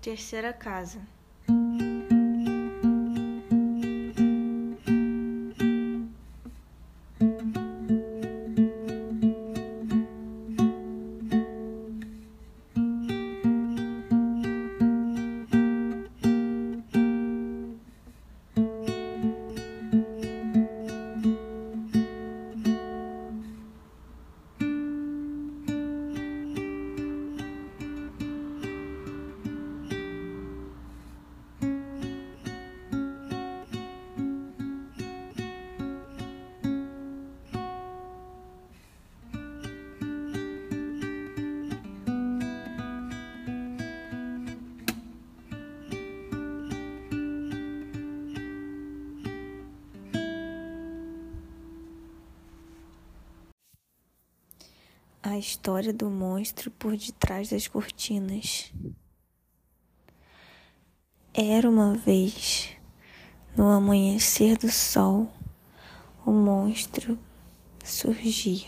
Terceira casa. A história do monstro por detrás das cortinas. Era uma vez, no amanhecer do sol, o monstro surgia.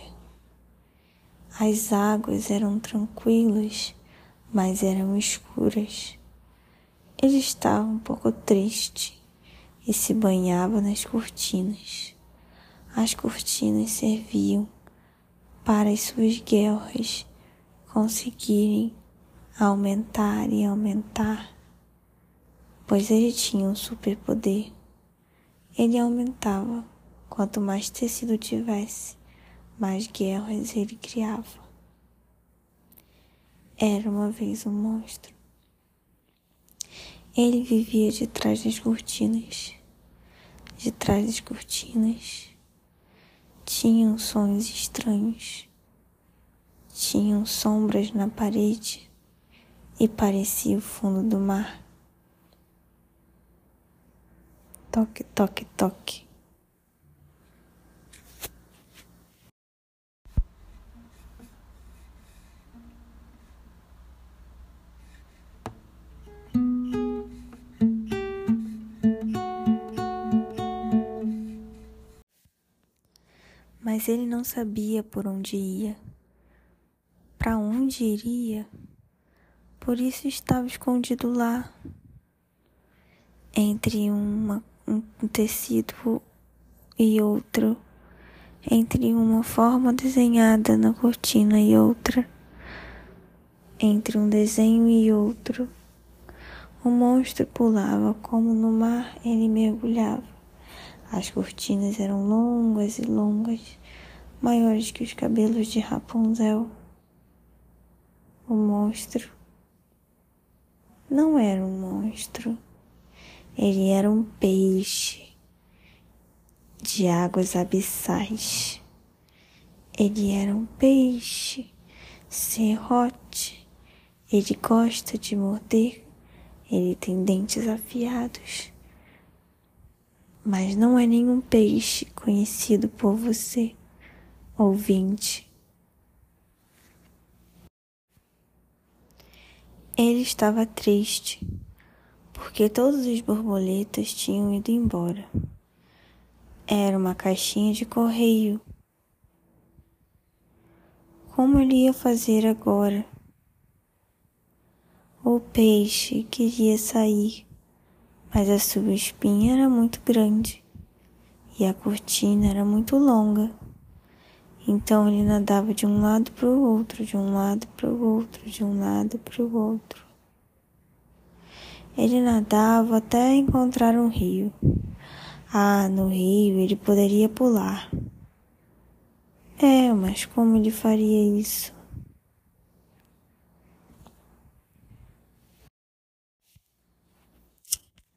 As águas eram tranquilas, mas eram escuras. Ele estava um pouco triste e se banhava nas cortinas. As cortinas serviam para as suas guerras conseguirem aumentar e aumentar, pois ele tinha um superpoder. Ele aumentava quanto mais tecido tivesse, mais guerras ele criava. Era uma vez um monstro. Ele vivia de trás das cortinas. De trás das cortinas tinham sons estranhos, tinham sombras na parede e parecia o fundo do mar. Toque, toque, toque. Mas ele não sabia por onde ia, para onde iria, por isso estava escondido lá, entre uma, um tecido e outro, entre uma forma desenhada na cortina e outra, entre um desenho e outro. O monstro pulava como no mar ele mergulhava. As cortinas eram longas e longas, maiores que os cabelos de Rapunzel. O monstro não era um monstro, ele era um peixe de águas abissais. Ele era um peixe serrote. Ele gosta de morder. Ele tem dentes afiados. Mas não é nenhum peixe conhecido por você ouvinte. Ele estava triste, porque todas as borboletas tinham ido embora. Era uma caixinha de correio. Como ele ia fazer agora? O peixe queria sair, mas a sua espinha era muito grande e a cortina era muito longa. Então ele nadava de um lado para o outro, de um lado para o outro, de um lado para o outro. Ele nadava até encontrar um rio. Ah, no rio ele poderia pular. É, mas como ele faria isso?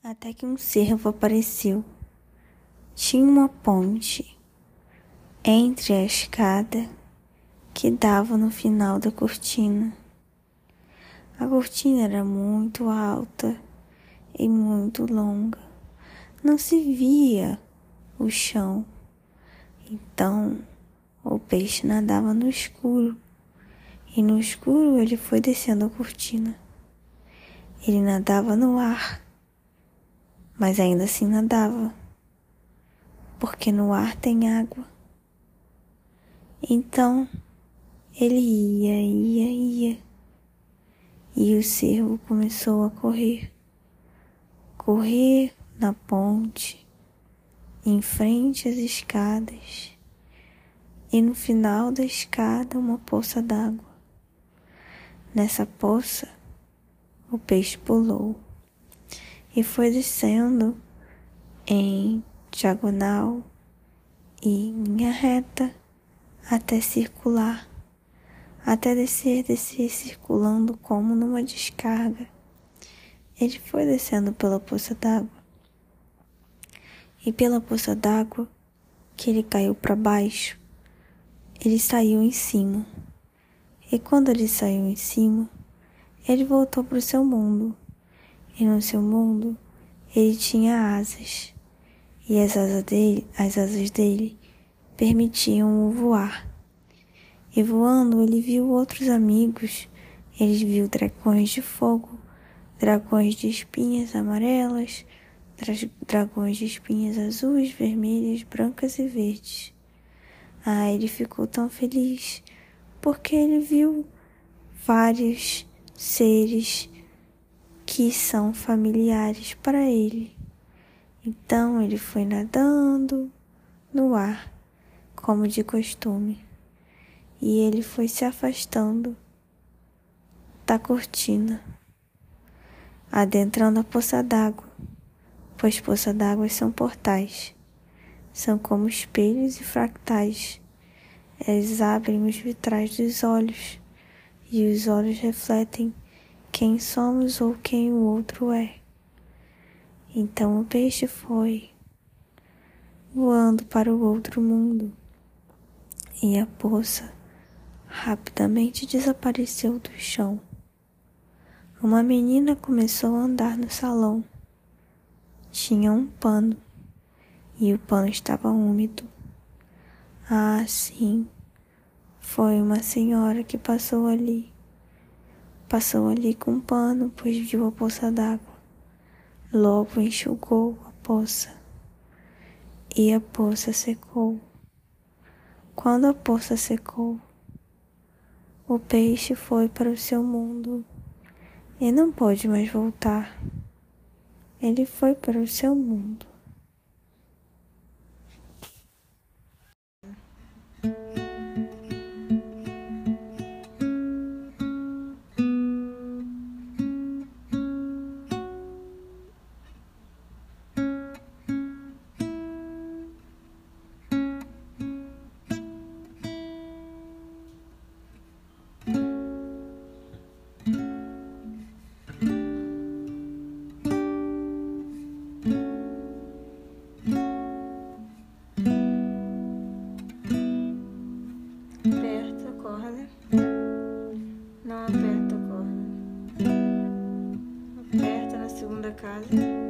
Até que um cervo apareceu. Tinha uma ponte entre a escada que dava no final da cortina. A cortina era muito alta e muito longa. Não se via o chão. Então o peixe nadava no escuro. E no escuro ele foi descendo a cortina. Ele nadava no ar, mas ainda assim nadava, porque no ar tem água. Então ele ia, ia, ia. E o cervo começou a correr, correr na ponte, em frente às escadas, e no final da escada uma poça d'água. Nessa poça, o peixe pulou e foi descendo em diagonal e linha reta até circular, até descer, descer, circulando como numa descarga. Ele foi descendo pela poça d'água e pela poça d'água que ele caiu para baixo, ele saiu em cima. E quando ele saiu em cima, ele voltou para o seu mundo e no seu mundo ele tinha asas, e as asas dele, as asas dele permitiam-o voar. E voando ele viu outros amigos, ele viu dragões de fogo, dragões de espinhas amarelas, dragões de espinhas azuis, vermelhas, brancas e verdes. Ah, ele ficou tão feliz porque ele viu vários seres que são familiares para ele. Então ele foi nadando no ar, como de costume, e ele foi se afastando da cortina, adentrando a poça d'água, pois poça d'água são portais, são como espelhos e fractais. Eles abrem os vitrais dos olhos, e os olhos refletem quem somos ou quem o outro é. Então o peixe foi voando para o outro mundo e a poça rapidamente desapareceu do chão. Uma menina começou a andar no salão. Tinha um pano e o pano estava úmido. Ah, sim, foi uma senhora que passou ali Passou ali com um pano, pois viu a poça d'água. Logo enxugou a poça e a poça secou. Quando a poça secou, o peixe foi para o seu mundo e não pôde mais voltar. Ele foi para o seu mundo. Casa.